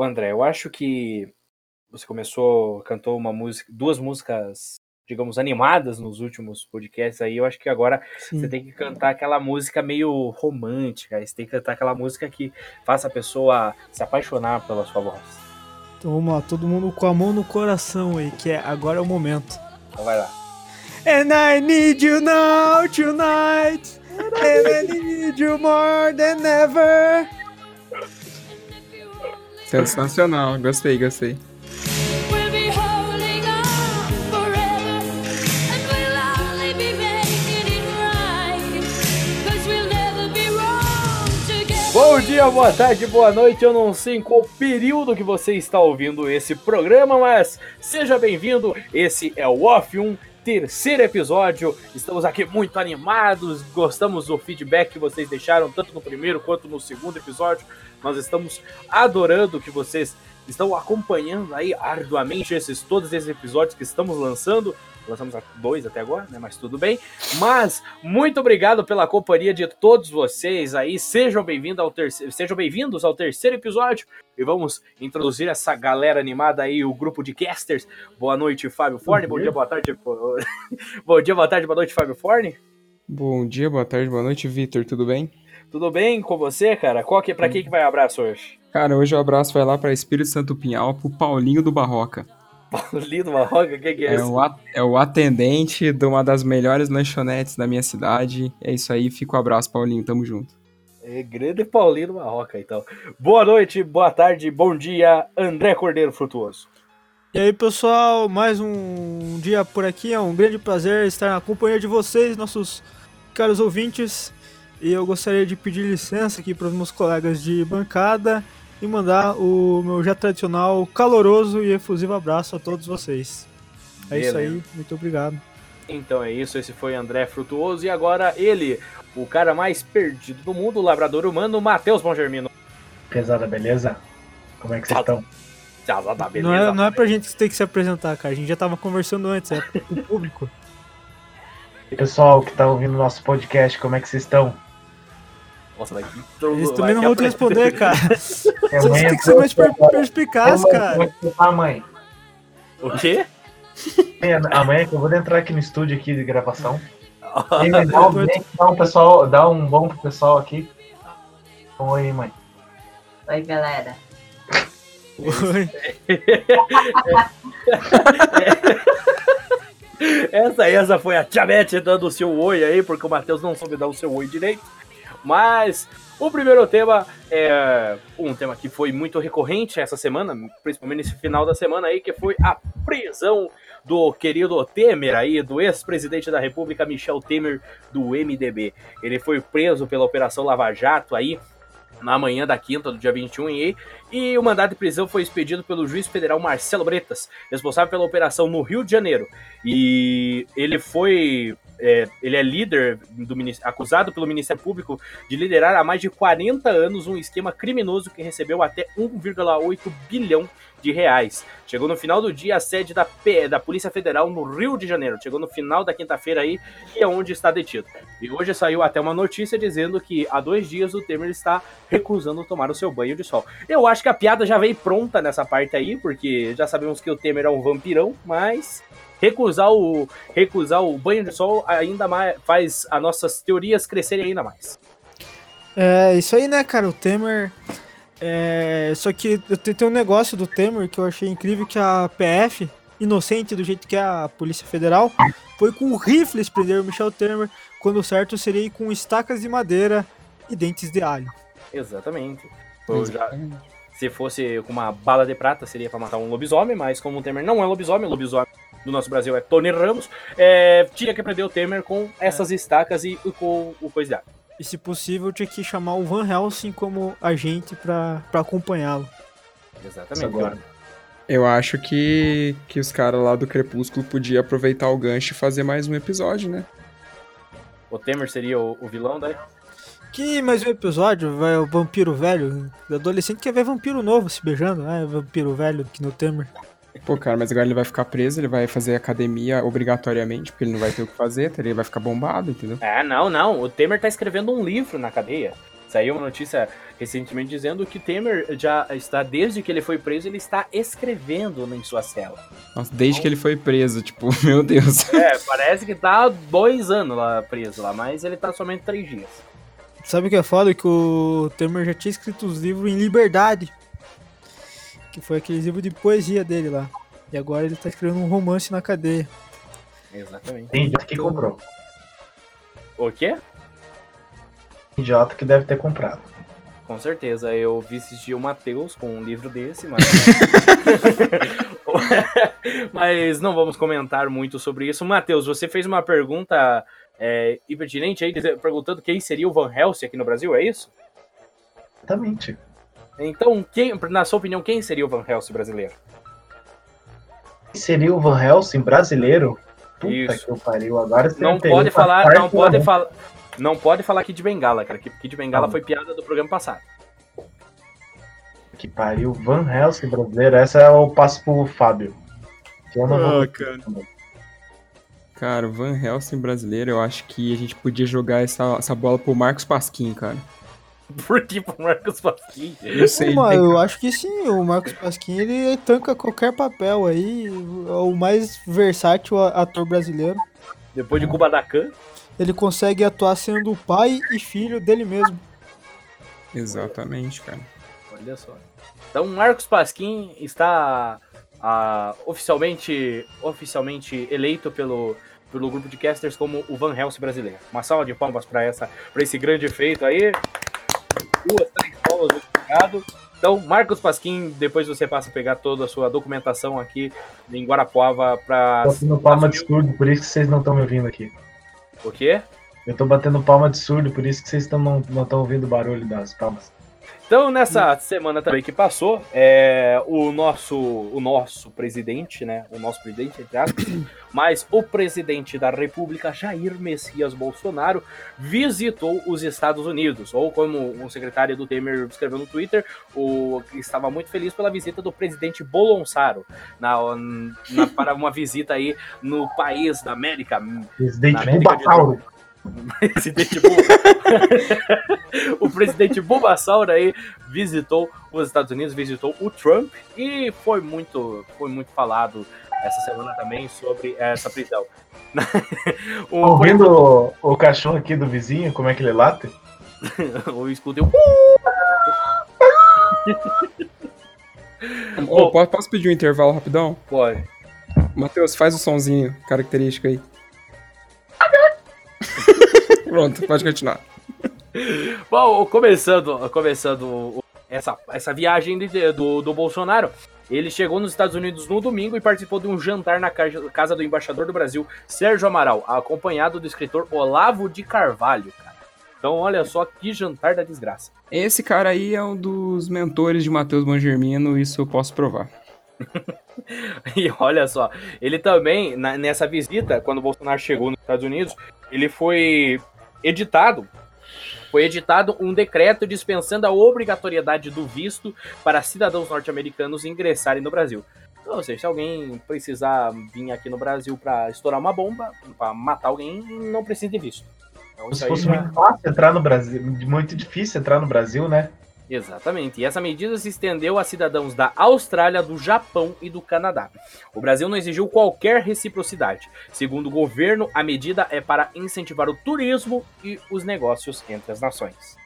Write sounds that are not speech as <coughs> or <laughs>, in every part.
O André, eu acho que você começou, cantou uma música, duas músicas, digamos, animadas nos últimos podcasts aí. Eu acho que agora Sim. você tem que cantar aquela música meio romântica. Você tem que cantar aquela música que faça a pessoa se apaixonar pela sua voz. Então vamos lá, todo mundo com a mão no coração aí, que é agora é o momento. Então vai lá. And I need you now tonight. And I need you more than ever. Sensacional, gostei, gostei. Bom dia, boa tarde, boa noite. Eu não sei em qual período que você está ouvindo esse programa, mas seja bem-vindo. Esse é o Off 1, terceiro episódio. Estamos aqui muito animados, gostamos do feedback que vocês deixaram, tanto no primeiro quanto no segundo episódio. Nós estamos adorando que vocês estão acompanhando aí arduamente esses todos esses episódios que estamos lançando. Lançamos dois até agora, né? Mas tudo bem. Mas muito obrigado pela companhia de todos vocês aí. Sejam bem-vindos ao terceiro, sejam bem-vindos ao terceiro episódio e vamos introduzir essa galera animada aí, o grupo de casters. Boa noite, Fábio Forne. Bom dia, boa tarde. <laughs> Bom dia, boa tarde, boa noite, Fábio Forne. Bom dia, boa tarde, boa noite, Vitor. Tudo bem? Tudo bem com você, cara? Qual que, pra quem que vai abraço hoje? Cara, hoje o abraço vai lá para Espírito Santo Pinhal, pro Paulinho do Barroca. <laughs> Paulinho do Barroca? Quem que é, é esse? O é o atendente de uma das melhores lanchonetes da minha cidade. É isso aí, fica o um abraço, Paulinho, tamo junto. É grande Paulinho do Barroca, então. Boa noite, boa tarde, bom dia, André Cordeiro Frutuoso. E aí, pessoal, mais um dia por aqui. É um grande prazer estar na companhia de vocês, nossos caros ouvintes. E eu gostaria de pedir licença aqui para os meus colegas de bancada e mandar o meu já tradicional, caloroso e efusivo abraço a todos vocês. É Beleza. isso aí, muito obrigado. Então é isso, esse foi André Frutuoso e agora ele, o cara mais perdido do mundo, o labrador humano, Matheus Bongermino. Pesada, beleza? Como é que vocês estão? Pesada, beleza. Não é, não é pra gente ter que se apresentar, cara. A gente já tava conversando antes, é pro público. <laughs> Pessoal que tá ouvindo nosso podcast, como é que vocês estão? Nossa, vai Eles também não vão te responder, cara. <laughs> Você tem que ser mais perspicaz, cara. A mãe. O quê? Amanhã que eu vou entrar aqui no estúdio aqui de gravação. <laughs> E dá, um, dá, um pessoal, dá um bom pro pessoal aqui. Oi, mãe. Oi, galera. Oi. essa, essa foi a Tiamete dando o seu oi aí, porque o Matheus não soube dar o seu oi direito. Mas o primeiro tema é um tema que foi muito recorrente essa semana, principalmente nesse final da semana aí, que foi a prisão do querido Temer aí, do ex-presidente da República Michel Temer do MDB. Ele foi preso pela Operação Lava Jato aí na manhã da quinta do dia 21 e, e o mandado de prisão foi expedido pelo juiz federal Marcelo Bretas, responsável pela operação no Rio de Janeiro. E ele foi é, ele é líder do acusado pelo Ministério Público de liderar há mais de 40 anos um esquema criminoso que recebeu até 1,8 bilhão de reais. Chegou no final do dia a sede da, P, da Polícia Federal no Rio de Janeiro. Chegou no final da quinta-feira aí e é onde está detido. E hoje saiu até uma notícia dizendo que há dois dias o Temer está recusando tomar o seu banho de sol. Eu acho que a piada já veio pronta nessa parte aí, porque já sabemos que o Temer é um vampirão, mas recusar o, recusar o banho de sol ainda mais faz as nossas teorias crescerem ainda mais. É, isso aí, né, cara? O Temer. É, só que tem um negócio do Temer que eu achei incrível que a PF, inocente do jeito que é a Polícia Federal, foi com rifles prender o Michel Temer, quando certo seria com estacas de madeira e dentes de alho. Exatamente. Já, se fosse com uma bala de prata, seria para matar um lobisomem, mas como o Temer não é lobisomem, lobisomem do nosso Brasil é Tony Ramos, é, tinha que prender o Temer com essas é. estacas e, com o coisa de. E se possível, tinha que chamar o Van Helsing como agente para acompanhá-lo. Exatamente. Agora. Eu acho que, que os caras lá do Crepúsculo podiam aproveitar o gancho e fazer mais um episódio, né? O Temer seria o, o vilão daí? Que mais um episódio, vai o vampiro velho. O adolescente quer ver vampiro novo se beijando, né? Vampiro velho que no Temer. Pô, cara, mas agora ele vai ficar preso, ele vai fazer academia obrigatoriamente, porque ele não vai ter o que fazer, ele vai ficar bombado, entendeu? É, não, não. O Temer tá escrevendo um livro na cadeia. Saiu uma notícia recentemente dizendo que Temer já está, desde que ele foi preso, ele está escrevendo em sua cela. Nossa, desde que ele foi preso, tipo, <laughs> meu Deus. É, parece que tá dois anos lá preso lá, mas ele tá somente três dias. Sabe o que é foda? Que o Temer já tinha escrito os livros em liberdade. Que foi aquele livro de poesia dele lá. E agora ele tá escrevendo um romance na cadeia. Exatamente. Tem idiota que comprou. O quê? Idiota que deve ter comprado. Com certeza, eu vi assistir o Matheus com um livro desse, mas. <laughs> mas não vamos comentar muito sobre isso. Matheus, você fez uma pergunta é, impertinente aí, perguntando quem seria o Van Helsing aqui no Brasil, é isso? Exatamente. Então, quem, na sua opinião, quem seria o Van Helsing brasileiro? Seria o Van Helsing brasileiro? Puta Isso. que eu pariu. Agora você Não pode falar, não pode falar. Não pode falar Kid Bengala, cara. que Kid Bengala Tá. foi piada do programa passado. Que pariu. Van Helsing brasileiro. Essa é o passo pro Fábio. Que eu não vou- Ah, cara. Cara, o Van Helsing brasileiro, eu acho que a gente podia jogar essa, essa bola pro Marcos Pasquim, cara. <laughs> Por que pro Marcos Pasquim? Eu sei, eu acho que sim, o Marcos Pasquim ele tanca qualquer papel aí. É o mais versátil ator brasileiro. Depois de Kubanacan. Ele consegue atuar sendo pai e filho dele mesmo. Exatamente, cara. Olha só. Então, Marcos Pasquim está ah, oficialmente, oficialmente eleito pelo, pelo grupo de casters como o Van Helsing brasileiro. Uma salva de palmas para essa, para esse grande feito aí. Duas, três obrigado. Então, Marcos Pasquim, depois você passa a pegar toda a sua documentação aqui em Guarapuava para Tô batendo palma de surdo, por isso que vocês não estão me ouvindo aqui. o quê? Eu tô batendo palma de surdo, por isso que vocês tão, não estão ouvindo o barulho das palmas. Então, nessa semana também que passou, é, o nosso o nosso presidente, né? O nosso presidente, entre aspas, <coughs> mas o presidente da República, Jair Messias Bolsonaro, visitou os Estados Unidos. Ou como o secretário do Temer escreveu no Twitter, o, estava muito feliz pela visita do presidente Bolsonaro na, na- para uma visita aí no país da América, Presidente América de <laughs> Bubasauro. presidente <laughs> o presidente Bulbasaur aí visitou os Estados Unidos, visitou o Trump e foi muito, foi muito falado essa semana também sobre essa prisão. <laughs> o, Ouvindo o, o cachorro aqui do vizinho, como é que ele late? o escutei um Ô, po- posso pedir um intervalo rapidão? pode. Matheus, faz o sonzinho característico aí. Pronto, pode continuar. Bom, começando, começando essa, essa viagem de- do, do Bolsonaro, ele chegou nos Estados Unidos no domingo e participou de um jantar na ca- casa do embaixador do Brasil, Sérgio Amaral, acompanhado do escritor Olavo de Carvalho, cara. Então, olha só que jantar da desgraça. Esse cara aí é um dos mentores de Matheus Bangermino, isso eu posso provar. <laughs> E olha só, ele também, na- nessa visita, quando o Bolsonaro chegou nos Estados Unidos, ele foi editado. Foi editado um decreto dispensando a obrigatoriedade do visto para cidadãos norte-americanos ingressarem no Brasil. Então, ou seja, se alguém precisar vir aqui no Brasil para estourar uma bomba, para matar alguém, não precisa de visto. Então, Se fosse já- muito fácil entrar no Brasil, muito difícil entrar no Brasil, né? Exatamente. E essa medida se estendeu a cidadãos da Austrália, do Japão e do Canadá. O Brasil não exigiu qualquer reciprocidade. Segundo o governo, a medida é para incentivar o turismo e os negócios entre as nações.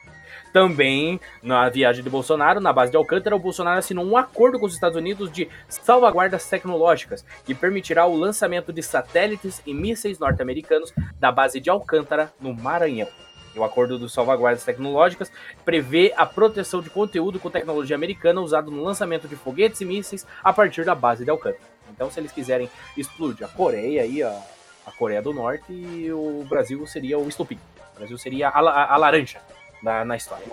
Também, na viagem de Bolsonaro, na base de Alcântara, o Bolsonaro assinou um acordo com os Estados Unidos de salvaguardas tecnológicas, que permitirá o lançamento de satélites e mísseis norte-americanos da base de Alcântara, no Maranhão. O acordo dos salvaguardas tecnológicas prevê a proteção de conteúdo com tecnologia americana usado no lançamento de foguetes e mísseis a partir da base de Alcântara. Então, se eles quiserem explodir a Coreia aí, a, a Coreia do Norte, o Brasil seria o estupim. O Brasil seria a, la- a laranja na, na história.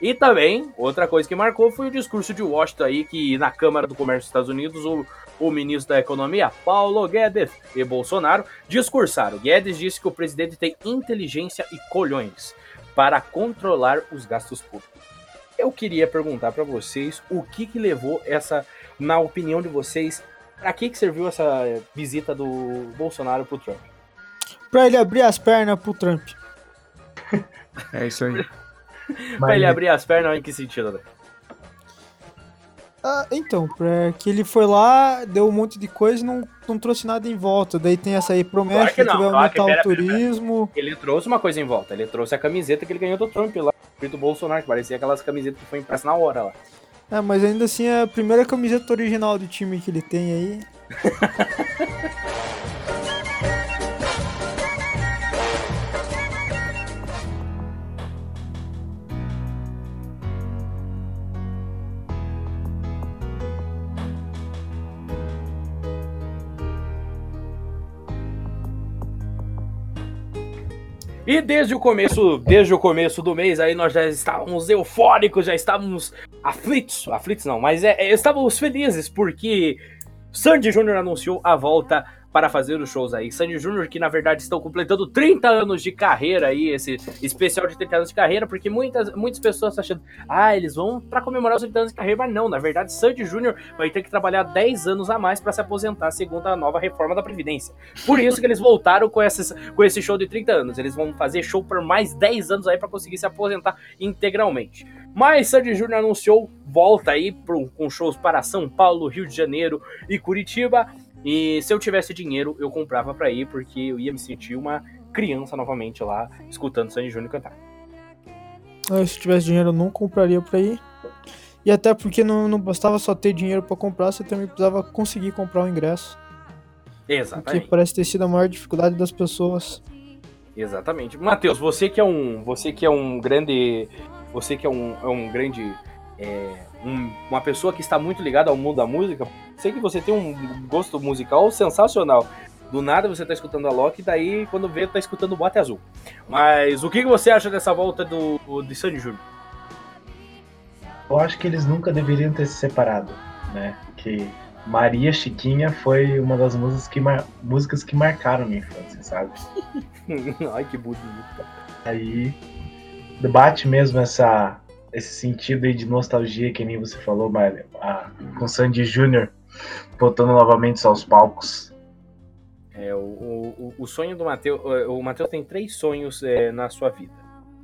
E também, outra coisa que marcou foi o discurso de Washington aí, que na Câmara do Comércio dos Estados Unidos, o, o ministro da Economia, Paulo Guedes, e Bolsonaro discursaram. Guedes disse que o presidente tem inteligência e colhões para controlar os gastos públicos. Eu queria perguntar para vocês o que, que levou essa, na opinião de vocês, para que, que serviu essa visita do Bolsonaro pro Trump? Pra ele abrir as pernas pro Trump. <laughs> É isso aí. <laughs> Pra ele abrir as pernas, em que sentido, André? Ah, então, que ele foi lá, deu um monte de coisa e não, não trouxe nada em volta. Daí tem essa aí, promete Claro que que, não, vai claro que- aumentar pera, o pera, pera. turismo. Ele trouxe uma coisa em volta. Ele trouxe a camiseta que ele ganhou do Trump lá, escrito Bolsonaro, que parecia aquelas camisetas que foi impressa na hora lá. É, mas ainda assim é a primeira camiseta original do time que ele tem aí. <laughs> E desde o começo, desde o começo do mês, aí nós já estávamos eufóricos, já estávamos aflitos, aflitos não, mas é, é, estávamos felizes porque Sandy Júnior anunciou a volta para fazer os shows aí. Sandy Júnior que na verdade estão completando 30 anos de carreira aí, esse especial de 30 anos de carreira, porque muitas, muitas pessoas estão achando, ah, eles vão para comemorar os 30 anos de carreira, mas não, na verdade Sandy Júnior vai ter que trabalhar 10 anos a mais para se aposentar segundo a nova reforma da Previdência. Por isso que eles voltaram com, esses, com esse show de 30 anos. Eles vão fazer show por mais 10 anos aí para conseguir se aposentar integralmente. Mas Sandy Júnior anunciou volta aí pro, com shows para São Paulo, Rio de Janeiro e Curitiba. E se eu tivesse dinheiro, eu comprava pra ir, porque eu ia me sentir uma criança novamente lá, escutando Sandy Júnior cantar. Ah, se tivesse dinheiro eu não compraria pra ir. E até porque não, não bastava só ter dinheiro pra comprar, você também precisava conseguir comprar o ingresso. O que Exatamente. parece ter sido a maior dificuldade das pessoas. Exatamente. Matheus, você que é um, você que é um grande, você que é um, é um grande, é, um- uma pessoa que está muito ligada ao mundo da música, sei que você tem um gosto musical sensacional. Do nada você tá escutando a Loki, daí quando vê tá escutando o Bote Azul. Mas o que você acha dessa volta do, de Sandy Júnior? Eu acho que eles nunca deveriam ter se separado, né? Que Maria Chiquinha foi uma das músicas que, mar- músicas que marcaram minha infância, sabe? <laughs> Ai que bonito. Aí debate mesmo essa, esse sentido aí de nostalgia que nem você falou, Mário, a- com Sandy Júnior voltando novamente aos palcos. É, o, o, o sonho do Matheus. O Matheus tem três sonhos é, na sua vida.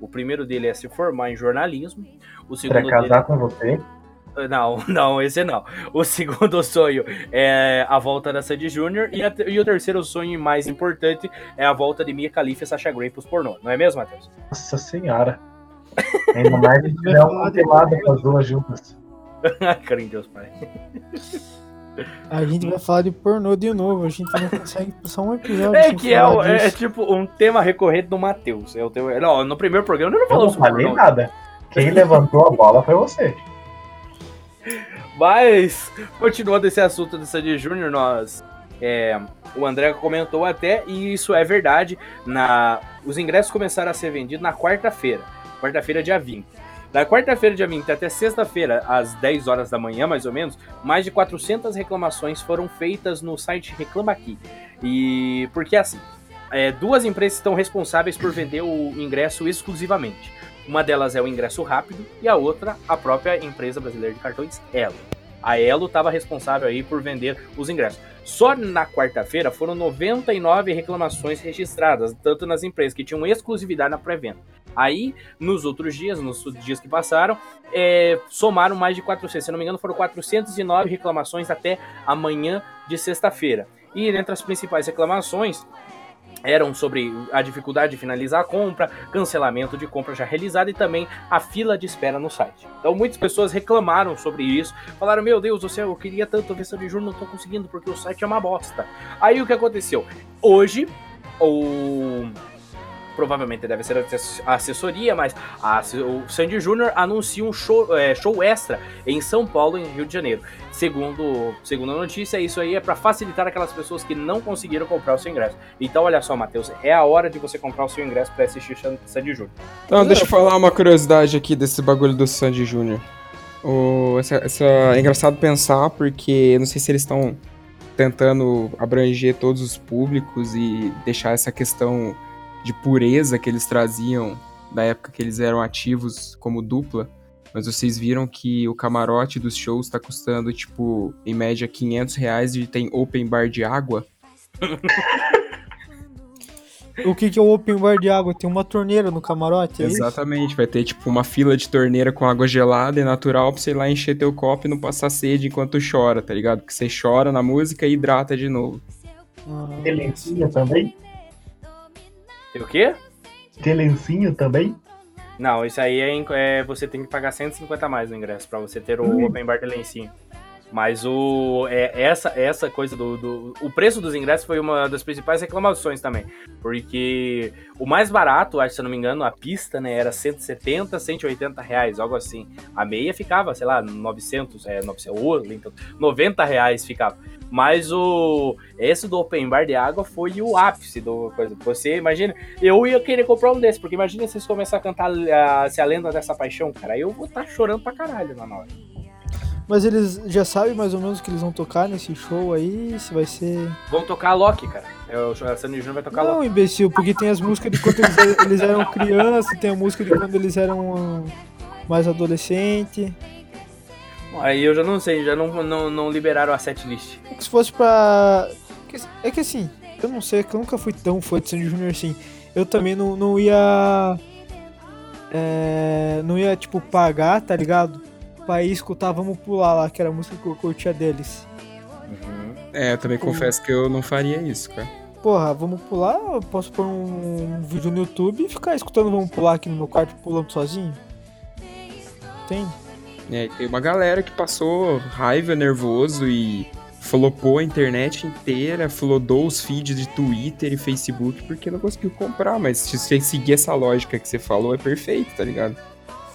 O primeiro dele é se formar em jornalismo. O Pra segundo dele. casar com você, Não, <laughs> não, esse não. O segundo <laughs> sonho é a volta da Sandy Júnior. E, e o terceiro sonho, mais importante, é a volta de Mia Khalifa e Sasha Grey pros pornô. Não é mesmo, Matheus? nossa senhora. Ainda mais se tiver uma compilada com as duas juntas. Cara em Deus, pai. A gente vai falar de pornô de novo, a gente não consegue <laughs> passar um episódio. É que é, o- é, tipo um tema recorrente do Matheus. É o teu, não, no primeiro programa eu não Eu falou não sobre falei pornô. nada. Quem levantou a bola foi você. Mas, continuando esse assunto do Sandy Júnior, nós. é, o André comentou até, e isso é verdade. Na, os ingressos começaram a ser vendidos na quarta-feira. Quarta-feira, dia 20. Da quarta-feira, dia 20, até sexta-feira, às 10 horas da manhã, mais ou menos, mais de 400 reclamações foram feitas no site Reclama Aqui. E porque assim, é, duas empresas estão responsáveis por vender o ingresso exclusivamente. Uma delas é o ingresso rápido e a outra a própria empresa brasileira de cartões Elo. A Elo estava responsável aí por vender os ingressos. Só na quarta-feira foram 99 reclamações registradas, tanto nas empresas que tinham exclusividade na pré-venda. Aí, nos outros dias, nos dias que passaram, é, somaram mais de 400. Se não me engano, foram 409 reclamações até amanhã de sexta-feira. E entre as principais reclamações eram sobre a dificuldade de finalizar a compra, cancelamento de compra já realizada e também a fila de espera no site. Então muitas pessoas reclamaram sobre isso, falaram: Meu Deus do céu, eu queria tanto ver de juro, não tô conseguindo porque o site é uma bosta. Aí o que aconteceu? Hoje, o. Provavelmente deve ser assessoria, mas a- o Sandy Júnior anuncia um show, é, show extra em São Paulo, em Rio de Janeiro. Segundo, segundo a notícia, isso aí é para facilitar aquelas pessoas que não conseguiram comprar o seu ingresso. Então, olha só, Matheus, é a hora de você comprar o seu ingresso para assistir Sandy Júnior. Não, deixa eu falar uma curiosidade aqui desse bagulho do Sandy Júnior. Essa, essa- é engraçado pensar, porque não sei se eles estão tentando abranger todos os públicos e deixar essa questão de pureza que eles traziam da época que eles eram ativos como dupla. Mas vocês viram que o camarote dos shows tá custando, tipo, em média 500 reais e tem open bar de água? O que, que é o open bar de água? Tem uma torneira no camarote, é isso? Exatamente, vai ter tipo uma fila de torneira com água gelada e natural pra você ir lá encher teu copo e não passar sede enquanto chora, tá ligado? Porque você chora na música e hidrata de novo. Ah, Tem também? Tem o quê? Tem lencinho também? Não, isso aí é, é- você tem que pagar 150 a mais no ingresso pra você ter o open bar de lencinho. Mas o é, essa essa coisa do, do o preço dos ingressos foi uma das principais reclamações também, porque o mais barato, acho se eu não me engano, a pista, né, era 170, 180 reais, algo assim. A meia ficava, sei lá, 900, é 900, ô, então, 90 reais ficava. Mas o esse do open bar de água foi o ápice do coisa. Você imagina, eu ia querer comprar um desse, porque imagina vocês começar a cantar a, se a lenda dessa paixão, cara, eu vou estar chorando pra caralho na hora. Mas eles já sabem mais ou menos o que eles vão tocar nesse show aí, se vai ser... Vão tocar a Loki, cara. É, O Sandy Júnior vai tocar Não, Loki. imbecil, porque tem as músicas de quando eles, eles eram crianças, tem a música de quando eles eram ah, mais adolescente. Aí eu já não sei, já não, não, não liberaram a setlist. Se fosse pra... É que assim, eu não sei, é que eu nunca fui tão fã de Sandy Júnior assim. Eu também não, não ia... É, não ia, tipo, pagar, tá ligado? Pra ir escutar Vamos Pular lá, que era a música que eu curtia deles. É, eu também confesso que eu não faria isso, cara. Porra, Vamos Pular, eu posso pôr um vídeo no YouTube e ficar escutando Vamos Pular aqui no meu quarto, pulando sozinho. Entende? É, tem uma galera que passou raiva, nervoso e flopou a internet inteira, flodou os feeds de Twitter e Facebook porque não conseguiu comprar. Mas se você seguir essa lógica que você falou, é perfeito, tá ligado?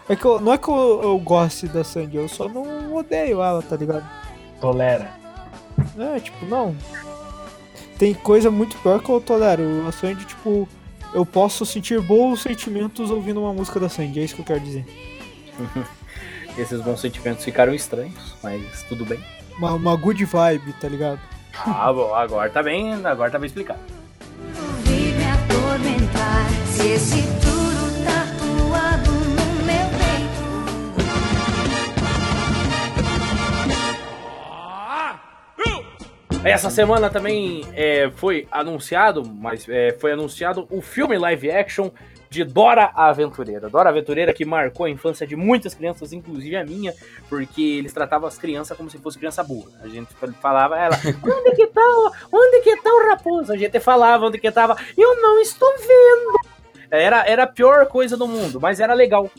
É que eu- não é que eu, eu goste da Sandy, eu só não odeio ela, tá ligado? Tolera. É, tipo, não. Tem coisa muito pior que eu tolero. A Sandy, tipo, eu posso sentir bons sentimentos ouvindo uma música da Sandy, é isso que eu quero dizer. <laughs> Esses bons sentimentos ficaram estranhos, mas tudo bem. Uma, uma good vibe, tá ligado? Ah, bom, agora tá bem, agora tá bem explicado. Vi me atormentar se esse Essa semana também é, foi anunciado, mas é, foi anunciado o filme live action de Dora a Aventureira. Dora a Aventureira que marcou a infância de muitas crianças, inclusive a minha, porque eles tratavam as crianças como se fosse criança burra. A gente falava, ela, <laughs> onde que tá, o- onde que tá o raposo? A gente falava onde que tava, eu não estou vendo. Era, era a pior coisa do mundo, mas era legal.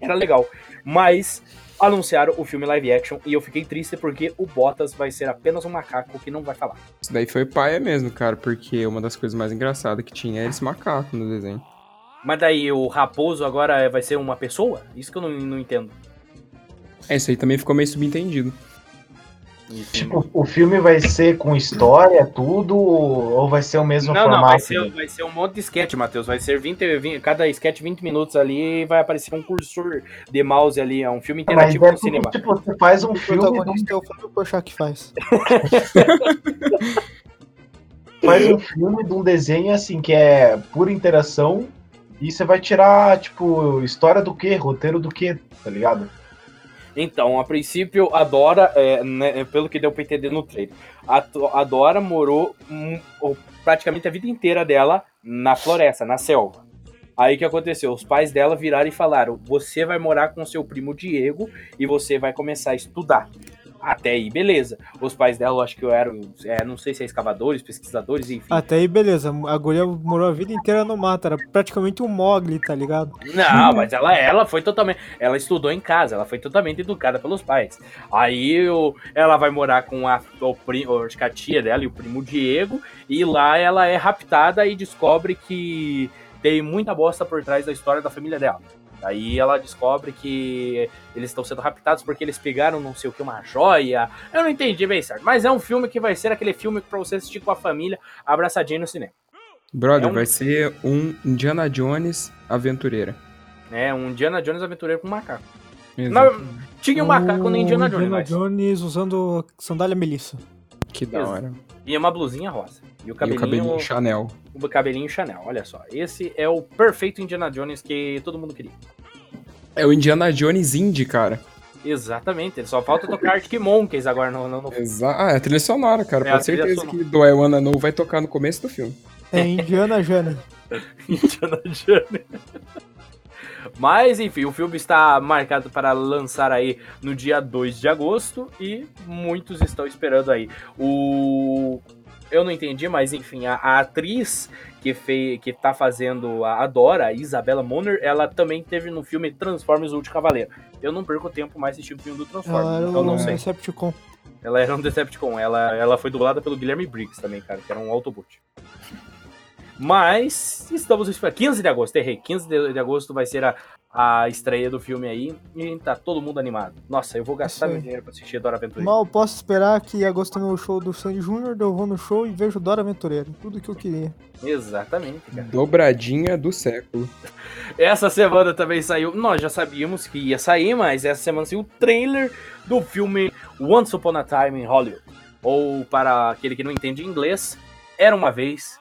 Era legal. Mas anunciaram o filme live action e eu fiquei triste porque o Bottas vai ser apenas um macaco que não vai falar. Isso daí foi paia mesmo, cara, porque uma das coisas mais engraçadas que tinha era esse macaco no desenho. Mas daí o raposo agora vai ser uma pessoa? Isso que eu não, não entendo. É, isso aí também ficou meio subentendido. Tipo, o filme vai ser com história, tudo, ou vai ser o mesmo não, formato? não, vai ser, vai ser um monte de sketch, Matheus. Vai ser 20, 20 cada sketch 20 minutos ali e vai aparecer um cursor de mouse ali. É um filme Mas interativo é no cinema. tipo, você faz um O filme, protagonista é o Fábio Porchat que faz. <laughs> faz um filme de um desenho assim que é pura interação e você vai tirar, tipo, história do quê? Roteiro do quê? Tá ligado? Então, a princípio, a Dora, é, né, pelo que deu pra entender no trailer, a, a Dora morou o- praticamente a vida inteira dela na floresta, na selva. Aí o que aconteceu? Os pais dela viraram e falaram: você vai morar com seu primo Diego e você vai começar a estudar. Até aí, beleza. Os pais dela, eu acho que eram, é, não sei se é escavadores, pesquisadores, enfim. Até aí, beleza. A guria morou a vida inteira no mato, era praticamente um Mogli, tá ligado? Não, mas ela, ela foi totalmente. Ela estudou em casa, ela foi totalmente educada pelos pais. Aí o- ela vai morar com a, o, o- acho que a tia dela e o primo Diego, e lá ela é raptada e descobre que tem muita bosta por trás da história da família dela. Aí ela descobre que eles estão sendo raptados porque eles pegaram não sei o que, uma joia. Eu não entendi bem certo. Mas é um filme que vai ser aquele filme pra você assistir com a família abraçadinho no cinema. Brother, É um- vai ser um Indiana Jones aventureira. É um Indiana Jones aventureiro com macaco. Não, tinha um macaco no Indiana Jones, Indiana mas... Jones usando sandália Melissa. Que da Exato. E uma blusinha rosa. E o E o cabelinho, cabelinho Chanel. o cabelinho Chanel, olha só. Esse é o perfeito Indiana Jones que todo mundo queria. É o Indiana Jones Indie, cara. Exatamente, ele só falta tocar Arctic Monkeys agora no, no, no- Exa ah, é a trilha sonora, cara. É trilha certeza sonora. que do I Wanna Know vai tocar no começo do filme. É Indiana Jones. <laughs> Indiana Jones. Mas, enfim, o filme está marcado para lançar aí no dia 2 de agosto e muitos estão esperando aí. O. Eu não entendi, mas enfim, a, a atriz que, fez, que tá fazendo a, Dora, a Isabella Moner, ela também teve no filme Transformers O Último Cavaleiro. Eu não perco tempo mais assistindo o filme do Ela Transformers, era então o não sei. Decepticon. Ela era um Decepticon. Ela, ela foi dublada pelo Guilherme Briggs também, cara, que era um Autobot. Mas estamos esperando. 15 de agosto, errei. 15 de, de agosto vai ser a, a estreia do filme aí. E tá todo mundo animado. Nossa, eu vou gastar meu dinheiro pra assistir Dora Aventureira. Mal posso esperar que em agosto tem o show do Sandy Júnior, eu vou no show e vejo Dora Aventureiro. Tudo que eu queria. Exatamente, cara. Dobradinha do século. Essa semana também saiu. Nós já sabíamos que ia sair, mas essa semana saiu o trailer do filme Once Upon a Time in Hollywood. Ou, para aquele que não entende inglês, Era uma vez.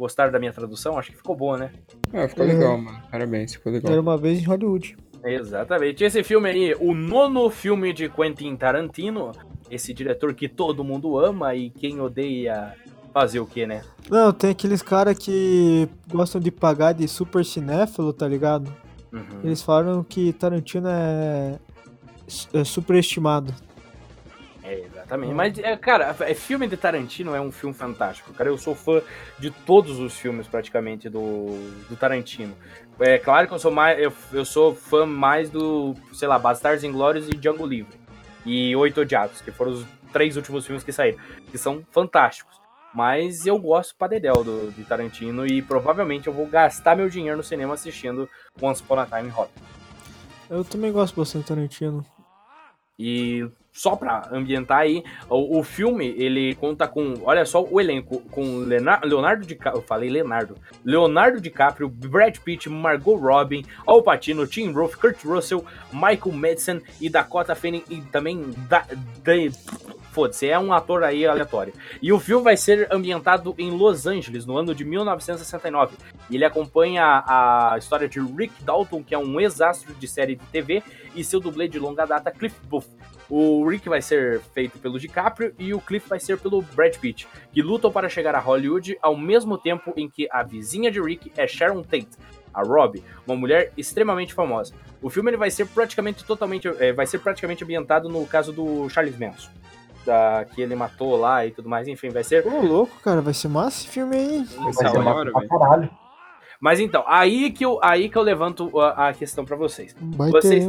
Gostaram da minha tradução? Acho que ficou boa, né? Ah, ficou Uhum. legal, mano. Parabéns, ficou legal. Era uma vez em Hollywood. Exatamente. Esse filme aí, o nono filme de Quentin Tarantino, esse diretor que todo mundo ama e quem odeia fazer o quê, né? Não, tem aqueles caras que gostam de pagar de super cinéfilo, tá ligado? Uhum. Eles falaram que Tarantino é, é superestimado. Exatamente. Mas, é, cara, é, filme de Tarantino é um filme fantástico, cara. Eu sou fã de todos os filmes, praticamente, do, do Tarantino. É claro que eu sou mais. Eu, eu sou fã mais do, sei lá, Bastardos Inglórios e Django Livre. E Oito Odiados, que foram os três últimos filmes que saíram. Que são fantásticos. Mas eu gosto pra dedéu do, de Tarantino e provavelmente eu vou gastar meu dinheiro no cinema assistindo Once Upon a Time in Hollywood. Eu também gosto bastante de Tarantino. E só pra ambientar aí, o, o filme, ele conta com, olha só o elenco, com Leonardo, Leonardo DiCaprio, eu falei Leonardo, Leonardo DiCaprio, Brad Pitt, Margot Robin, Al Pacino, Tim Roth, Kurt Russell, Michael Madsen e Dakota Fanning e também da, da- Foda-se, é um ator aí aleatório. E o filme vai ser ambientado em Los Angeles, no ano de 1969. E ele acompanha a história de Rick Dalton, que é um ex-astro de série de TV, e seu dublê de longa data, Cliff Booth. O Rick vai ser feito pelo DiCaprio e o Cliff vai ser pelo Brad Pitt, que lutam para chegar a Hollywood ao mesmo tempo em que a vizinha de Rick é Sharon Tate, a Robbie, uma mulher extremamente famosa. O filme ele vai ser praticamente totalmente, é, vai ser praticamente ambientado no caso do Charles Manson, da, que ele matou lá e tudo mais. Enfim, vai ser Ô, louco, cara, vai ser massa esse filme aí. Vai ser uma hora, velho. caralho. Mas então, aí que eu, aí que eu levanto a, a questão pra vocês. Vai Vocês-.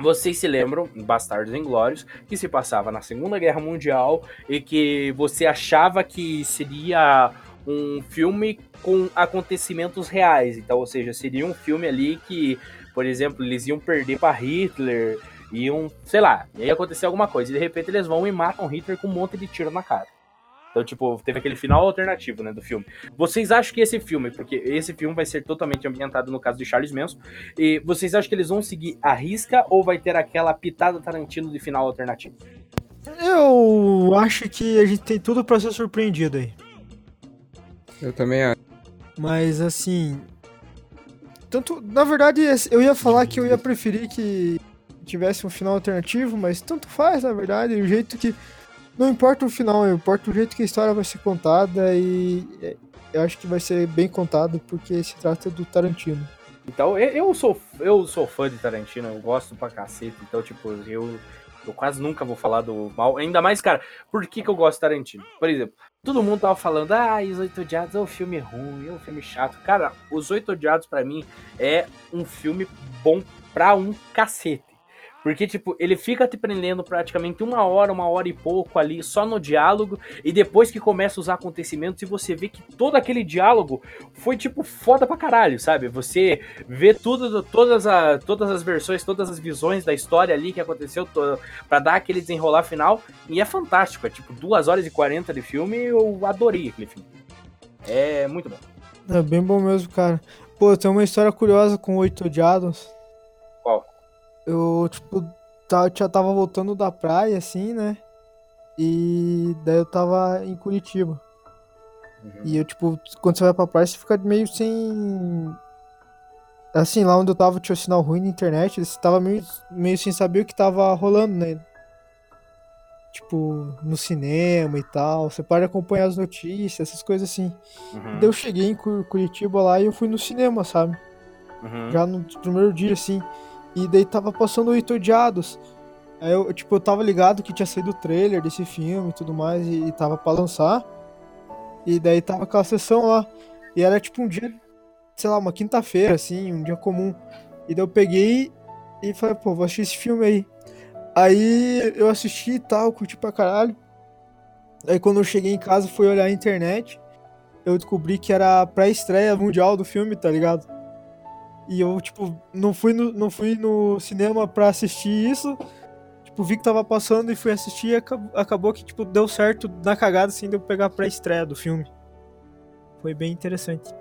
Vocês se lembram, em Bastardos Inglórios, que se passava na Segunda Guerra Mundial e que você achava que seria um filme com acontecimentos reais. Então, ou seja, seria um filme ali que, por exemplo, eles iam perder pra Hitler, iam, sei lá, ia acontecer alguma coisa. E de repente eles vão e matam Hitler com um monte de tiro na cara. Então, tipo, teve aquele final alternativo, né, do filme. Vocês acham que esse filme, porque esse filme vai ser totalmente ambientado no caso de Charles Manson, e vocês acham que eles vão seguir a risca ou vai ter aquela pitada Tarantino de final alternativo? Eu acho que a gente tem tudo pra ser surpreendido aí. Eu também acho. Mas assim. Tanto. Na verdade, eu ia falar que eu ia preferir que tivesse um final alternativo, mas tanto faz, na verdade. O jeito que. Não importa o final, importa o jeito que a história vai ser contada e é, eu acho que vai ser bem contado porque se trata do Tarantino. Então, eu- sou, eu sou fã de Tarantino, eu gosto pra cacete, então, tipo, eu, eu quase nunca vou falar do mal. Ainda mais, cara, por que, que eu gosto de Tarantino? Por exemplo, todo mundo tava falando, ah, Os Oito Odiados é um filme ruim, é um filme chato. Cara, Os Oito Odiados, pra mim, é um filme bom pra um cacete. Porque, tipo, ele fica te prendendo praticamente uma hora, uma hora e pouco ali, só no diálogo, e depois que começa os acontecimentos, e você vê que todo aquele diálogo foi, tipo, foda pra caralho, sabe? Você vê tudo, todas, a, todas as versões, todas as visões da história ali que aconteceu to- pra dar aquele desenrolar final, e é fantástico, é tipo 2 horas e 40 de filme, eu adorei aquele filme. É muito bom. É bem bom mesmo, cara. Pô, tem uma história curiosa com Oito Odiados. Eu, tipo, tá, já tava voltando da praia, assim, né? E daí eu tava em Curitiba. E eu, tipo, quando você vai pra praia, você fica meio sem. Assim, lá onde eu tava tinha um sinal ruim na internet, você tava meio, meio sem saber o que tava rolando, né? tipo, no cinema e tal. Você pode acompanhar as notícias, essas coisas assim. Uhum, Daí eu cheguei em Cu- Curitiba lá e eu fui no cinema, sabe? uhum. Já no primeiro dia, assim. E daí tava passando o Odiados. Aí eu, tipo, eu tava ligado que tinha saído o trailer desse filme e tudo mais, e, e tava pra lançar. E daí tava aquela sessão lá. E era tipo um dia, sei lá, uma quinta-feira, assim, um dia comum. E daí eu peguei e falei, pô, vou assistir esse filme aí. Aí eu assisti e tal, curti pra caralho. Aí quando eu cheguei em casa, fui olhar a internet. Eu descobri que era a pré-estreia mundial do filme, tá ligado? E eu, tipo, não fui no, não fui no cinema pra assistir isso. Tipo, vi que tava passando e fui assistir e acabou, acabou que, tipo, deu certo na cagada, assim, de eu pegar a pré-estreia do filme. Foi bem interessante.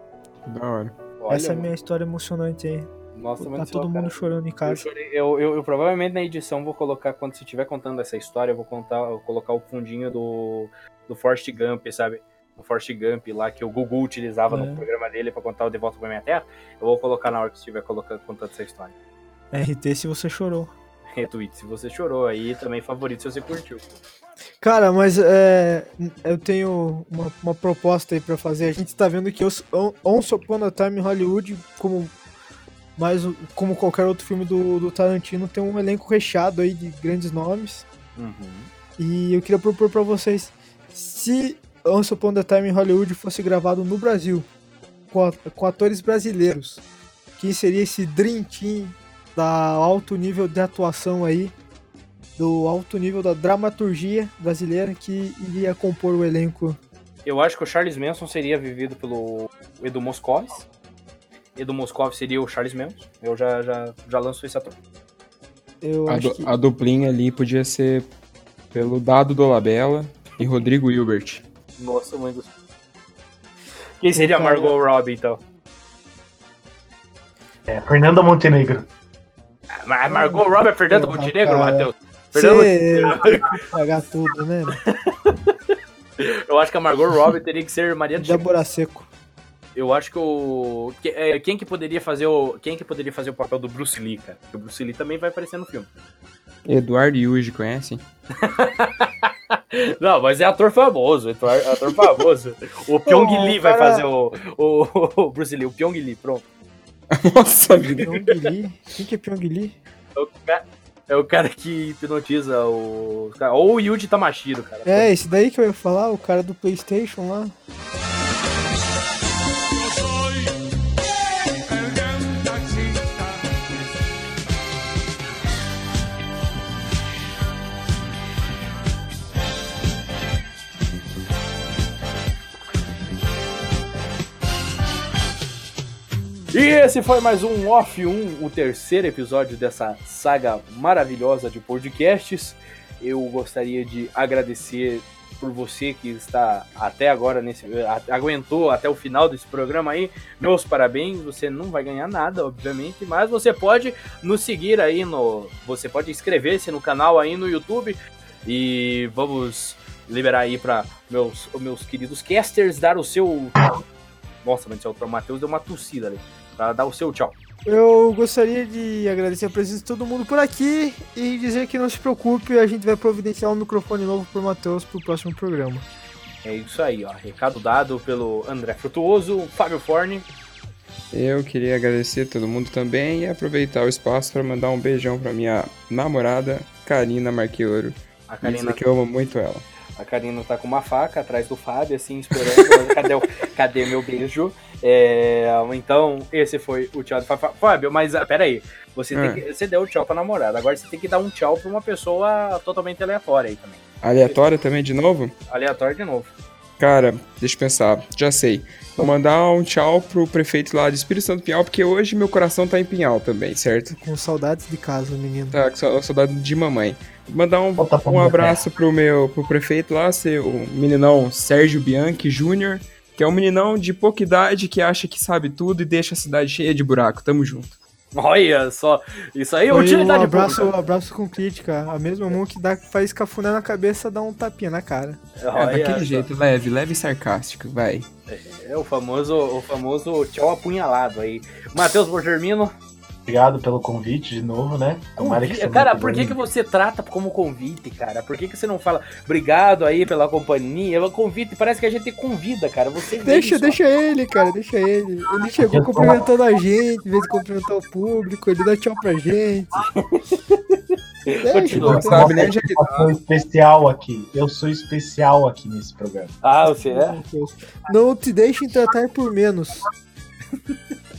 Da hora. Olha, Essa é a minha história emocionante aí. nossa, Tá todo só, mundo cara. chorando em Eu, casa. eu, eu- eu provavelmente na edição vou colocar, quando você estiver contando essa história, eu vou contar, eu vou colocar o fundinho do, do Forrest Gump, sabe? O Forrest Gump lá que o Gugu utilizava É. no programa dele pra contar o De Volta pra Minha Terra. Eu vou colocar na hora que estiver colocando, contando essa história. RT se você chorou. <laughs> Retweet se você chorou aí, também favorito se você curtiu. Cara, mas é, eu tenho uma, uma proposta aí pra fazer. A gente tá vendo que Once Upon a Time Hollywood, como, mais, o- como qualquer outro filme do, do Tarantino, tem um elenco recheado aí de grandes nomes. Uhum. E eu queria propor pra vocês, se Once Upon a Time em Hollywood fosse gravado no Brasil, com, a- com atores brasileiros, quem seria esse Dream Team da alto nível de atuação aí, do alto nível da dramaturgia brasileira que iria compor o elenco? Eu acho que o Charles Manson seria vivido pelo Edu Moscovis. Edu Moscovis seria o Charles Manson. Eu já, já, já lanço esse ator. Eu A, acho du- que a duplinha ali podia ser pelo Dado Dolabella e Rodrigo Hilbert. Nossa, mãe do céu. Quem seria. Margot Robbie, então? É, Fernanda Montenegro. Mas Margot Robbie é Fernando Porra, Montenegro. Matheus? Fernando você pagar tudo, né? <laughs> Eu acho que a Margot Robbie teria que ser Mariana Débora Seco. Eu acho que o. é, Quem que poderia fazer o. Quem que poderia fazer o papel do Bruce Lee, cara? Porque o Bruce Lee também vai aparecer no filme. Eduardo Yuji, conhecem? <laughs> <laughs> Não, mas é ator famoso, ator, ator famoso. O Pyong Ô, Lee vai cara. fazer o, o, o Bruce Lee, o Pyong Lee, pronto. <laughs> Nossa vida. Pyong Lee. Quem que é Pyong Lee? É o, ca- é o cara que hipnotiza o. Ou o Yuji Tamashiro, cara. É, esse daí que eu ia falar, o cara do Playstation lá. Esse foi mais um Off 1, o terceiro episódio dessa saga maravilhosa de podcasts. Eu gostaria de agradecer por você que está até agora nesse a- aguentou até o final desse programa aí. Meus parabéns, você não vai ganhar nada, obviamente, mas você pode nos seguir aí no, você pode inscrever-se no canal aí no YouTube e vamos liberar aí para meus meus queridos casters dar o seu nossa, mas o Matheus deu uma tossida ali. Pra dar o seu tchau. Eu gostaria de agradecer a presença de todo mundo por aqui e dizer que não se preocupe, a gente vai providenciar um microfone novo pro Matheus pro próximo programa. É isso aí, ó. Recado dado pelo André Frutuoso, Fábio Forne. Eu queria agradecer a todo mundo também e aproveitar o espaço para mandar um beijão pra minha namorada, Karina Marqueiro. A Karina, dizer que eu amo muito ela. a Karina tá com uma faca atrás do Fábio, assim, esperando. <laughs> cadê, o- cadê meu beijo? É, então, esse foi o tchau do Fábio. Fábio, mas ah, pera aí. Você, tem Ah. que- você deu o tchau pra namorada. Agora você tem que dar um tchau pra uma pessoa totalmente aleatória aí também. Aleatória também de novo? Aleatória de novo. Cara, deixa eu pensar, já sei. Vou mandar um tchau pro prefeito lá de Espírito Santo Pinhal, porque hoje meu coração tá em Pinhal também, certo? Com saudades de casa, menino. Tá com sa- saudade de mamãe. Vou mandar um, um abraço pro meu pro prefeito lá, ser o meninão Sérgio Bianchi Júnior, que é um meninão de pouca idade que acha que sabe tudo e deixa a cidade cheia de buraco. Tamo junto. Olha só. Isso aí é Foi um utilidade abraço, pública. abraço com crítica. A mesma mão que dá, faz cafuné na cabeça dá um tapinha na cara. É, Olha daquele só. jeito, leve, leve e sarcástico, vai. É o famoso, o famoso tchau apunhalado aí. Matheus Borgermino. Obrigado pelo convite de novo, né? Tomara que semana Cara, por que, que você trata como convite, cara? Por que, que você não fala obrigado aí pela companhia? É convite, parece que a gente convida, cara. Você Deixa, só. deixa ele, cara, deixa ele. Ele chegou cumprimentando a gente, em vez de cumprimentar o público, ele dá tchau pra gente. Deixa, <laughs> Continua. Não sabe nem onde que Eu sou especial aqui. Eu sou especial aqui nesse programa. Ah, você é? Não te deixem tratar por menos.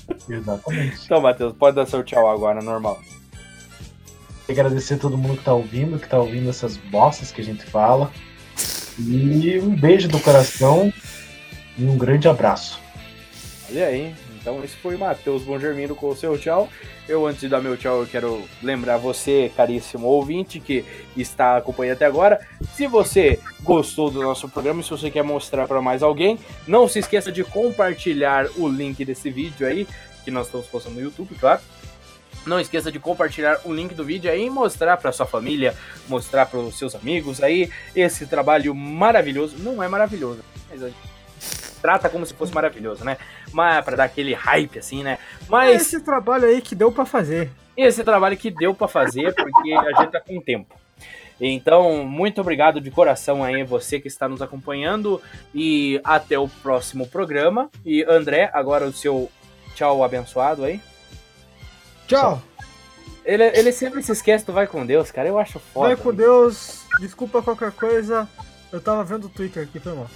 <laughs> Exatamente. Então, Matheus, pode dar seu tchau agora, normal. Agradecer a todo mundo que tá ouvindo, que tá ouvindo essas bostas que a gente fala. E um beijo do coração e um grande abraço. Olha aí. Então, esse foi o Matheus Bongermino com o seu tchau. Eu, antes de dar meu tchau, eu quero lembrar você, caríssimo ouvinte, que está acompanhando até agora. Se você gostou do nosso programa e se você quer mostrar para mais alguém, não se esqueça de compartilhar o link desse vídeo aí, que nós estamos postando no YouTube, claro. Não esqueça de compartilhar o link do vídeo aí e mostrar para sua família, mostrar para os seus amigos aí esse trabalho maravilhoso. Não é maravilhoso, mas a gente trata como se fosse maravilhoso, né? Mas para dar aquele hype assim, né? Mas Esse trabalho aí que deu pra fazer. esse trabalho que deu para fazer, porque a gente tá com tempo. Então, muito obrigado de coração aí você que está nos acompanhando e até o próximo programa. E André, agora o seu tchau abençoado aí. Tchau. Ele, ele sempre se esquece do vai com Deus, cara. Eu acho foda. Vai com Deus. Desculpa qualquer coisa. Eu tava vendo o Twitter aqui, foi mal.